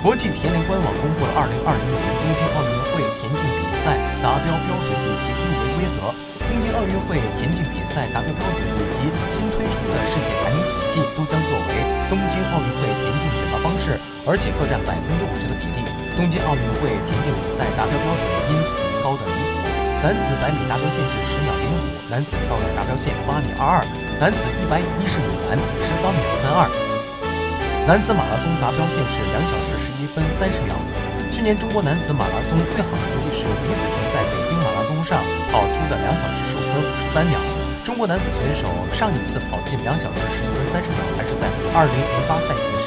国际田联官网公布了2020年东京奥运会田径比赛达标标准以及入围规则。东京奥运会田径比赛达标标准以及新推出的世界排名体系都将作为东京奥运会田径选拔方式，而且各占百分之五十的比例。东京奥运会田径比赛达标标准因此高得离谱。男子百米达标线是十秒零五，男子跳远达标线八米二二，男子一百一十米栏十三秒三二，男子马拉松达标线是两小时十一分三十秒。去年中国男子马拉松最好成绩是李子成在北京马拉松上跑出的两小时十五分五十三秒。中国男子选手上一次跑进两小时十一分三十秒，还是在二零零八赛季。